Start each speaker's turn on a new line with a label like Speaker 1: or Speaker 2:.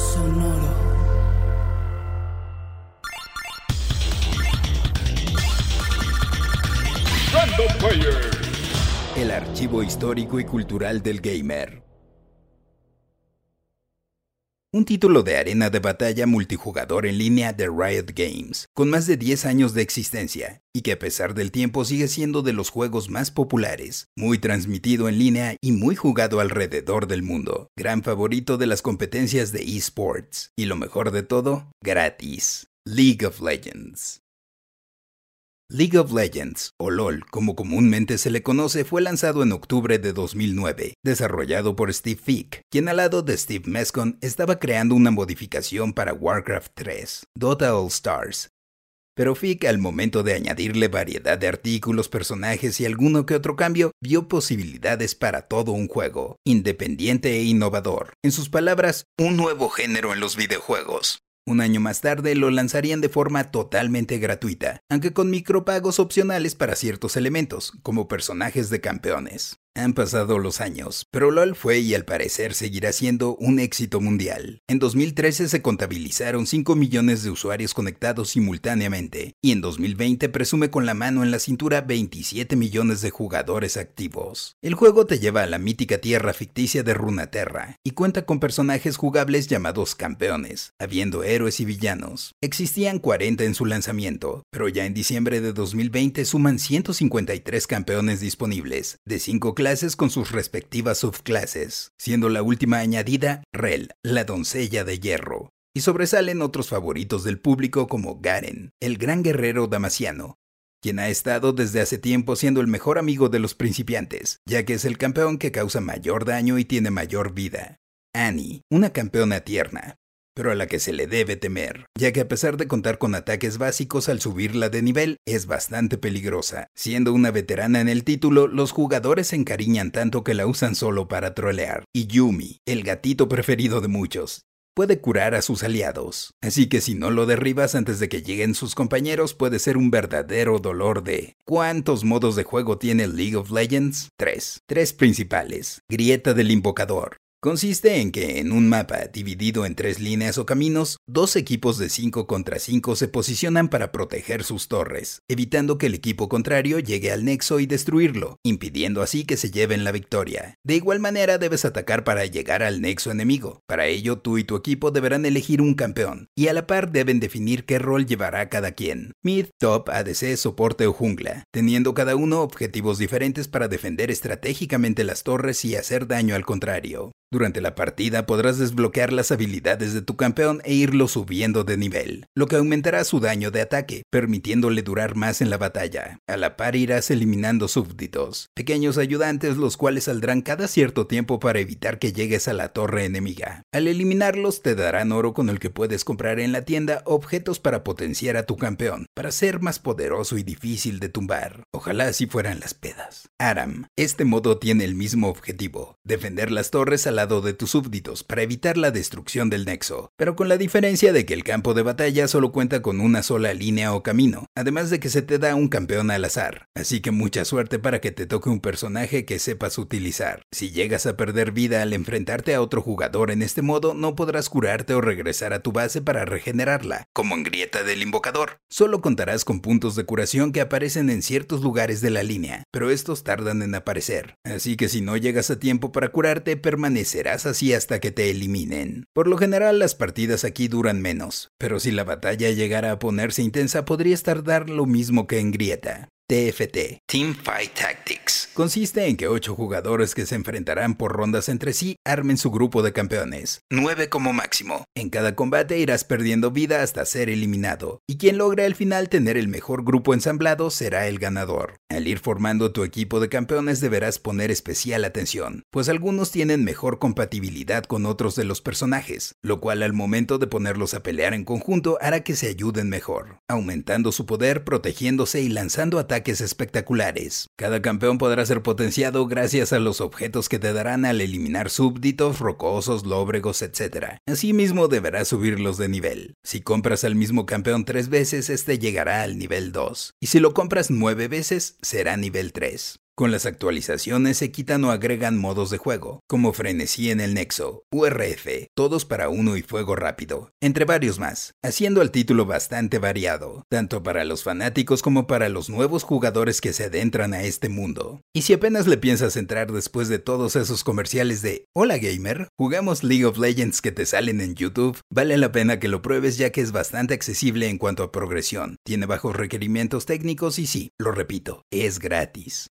Speaker 1: Sonoro.
Speaker 2: Random Player. El archivo histórico y cultural del gamer. Un título de arena de batalla multijugador en línea de Riot Games, con más de 10 años de existencia, y que a pesar del tiempo sigue siendo de los juegos más populares, muy transmitido en línea y muy jugado alrededor del mundo, gran favorito de las competencias de esports, y lo mejor de todo, gratis. League of Legends. League of Legends, o LOL como comúnmente se le conoce, fue lanzado en octubre de 2009, desarrollado por Steve Fick, quien al lado de Steve Mescon estaba creando una modificación para Warcraft 3, Dota All Stars. Pero Fick, al momento de añadirle variedad de artículos, personajes y alguno que otro cambio, vio posibilidades para todo un juego, independiente e innovador. En sus palabras, un nuevo género en los videojuegos. Un año más tarde lo lanzarían de forma totalmente gratuita, aunque con micropagos opcionales para ciertos elementos, como personajes de campeones. Han pasado los años, pero LOL fue y al parecer seguirá siendo un éxito mundial. En 2013 se contabilizaron 5 millones de usuarios conectados simultáneamente, y en 2020 presume con la mano en la cintura 27 millones de jugadores activos. El juego te lleva a la mítica tierra ficticia de Runaterra, y cuenta con personajes jugables llamados campeones, habiendo héroes y villanos. Existían 40 en su lanzamiento, pero ya en diciembre de 2020 suman 153 campeones disponibles, de 5 clases con sus respectivas subclases, siendo la última añadida Rel, la doncella de hierro. Y sobresalen otros favoritos del público como Garen, el gran guerrero damasiano, quien ha estado desde hace tiempo siendo el mejor amigo de los principiantes, ya que es el campeón que causa mayor daño y tiene mayor vida. Annie, una campeona tierna, pero a la que se le debe temer, ya que a pesar de contar con ataques básicos al subirla de nivel, es bastante peligrosa. Siendo una veterana en el título, los jugadores se encariñan tanto que la usan solo para trolear. Y Yumi, el gatito preferido de muchos, puede curar a sus aliados. Así que si no lo derribas antes de que lleguen sus compañeros puede ser un verdadero dolor de... ¿Cuántos modos de juego tiene League of Legends? Tres. Tres principales. Grieta del Invocador. Consiste en que en un mapa dividido en tres líneas o caminos, dos equipos de 5 contra 5 se posicionan para proteger sus torres, evitando que el equipo contrario llegue al nexo y destruirlo, impidiendo así que se lleven la victoria. De igual manera debes atacar para llegar al nexo enemigo. Para ello tú y tu equipo deberán elegir un campeón, y a la par deben definir qué rol llevará cada quien. Mid, top, ADC, soporte o jungla, teniendo cada uno objetivos diferentes para defender estratégicamente las torres y hacer daño al contrario. Durante la partida podrás desbloquear las habilidades de tu campeón e irlo subiendo de nivel, lo que aumentará su daño de ataque, permitiéndole durar más en la batalla. A la par irás eliminando súbditos, pequeños ayudantes los cuales saldrán cada cierto tiempo para evitar que llegues a la torre enemiga. Al eliminarlos te darán oro con el que puedes comprar en la tienda objetos para potenciar a tu campeón, para ser más poderoso y difícil de tumbar. Ojalá así fueran las pedas. Aram. Este modo tiene el mismo objetivo, defender las torres a la de tus súbditos para evitar la destrucción del nexo, pero con la diferencia de que el campo de batalla solo cuenta con una sola línea o camino, además de que se te da un campeón al azar, así que mucha suerte para que te toque un personaje que sepas utilizar. Si llegas a perder vida al enfrentarte a otro jugador en este modo, no podrás curarte o regresar a tu base para regenerarla, como en Grieta del Invocador. Solo contarás con puntos de curación que aparecen en ciertos lugares de la línea, pero estos tardan en aparecer, así que si no llegas a tiempo para curarte, permanece serás así hasta que te eliminen. Por lo general las partidas aquí duran menos, pero si la batalla llegara a ponerse intensa podrías tardar lo mismo que en Grieta. TFT, Team Fight Tactics. Consiste en que ocho jugadores que se enfrentarán por rondas entre sí armen su grupo de campeones, nueve como máximo. En cada combate irás perdiendo vida hasta ser eliminado, y quien logra al final tener el mejor grupo ensamblado será el ganador. Al ir formando tu equipo de campeones deberás poner especial atención, pues algunos tienen mejor compatibilidad con otros de los personajes, lo cual al momento de ponerlos a pelear en conjunto hará que se ayuden mejor, aumentando su poder, protegiéndose y lanzando ataques espectaculares. Cada campeón podrá ser potenciado gracias a los objetos que te darán al eliminar súbditos, rocosos, lóbregos, etc. Asimismo deberás subirlos de nivel. Si compras al mismo campeón tres veces, este llegará al nivel 2. Y si lo compras nueve veces, será nivel 3. Con las actualizaciones se quitan o agregan modos de juego, como frenesí en el nexo, URF, todos para uno y fuego rápido, entre varios más, haciendo el título bastante variado, tanto para los fanáticos como para los nuevos jugadores que se adentran a este mundo. Y si apenas le piensas entrar después de todos esos comerciales de Hola gamer, jugamos League of Legends que te salen en YouTube, vale la pena que lo pruebes ya que es bastante accesible en cuanto a progresión, tiene bajos requerimientos técnicos y sí, lo repito, es gratis.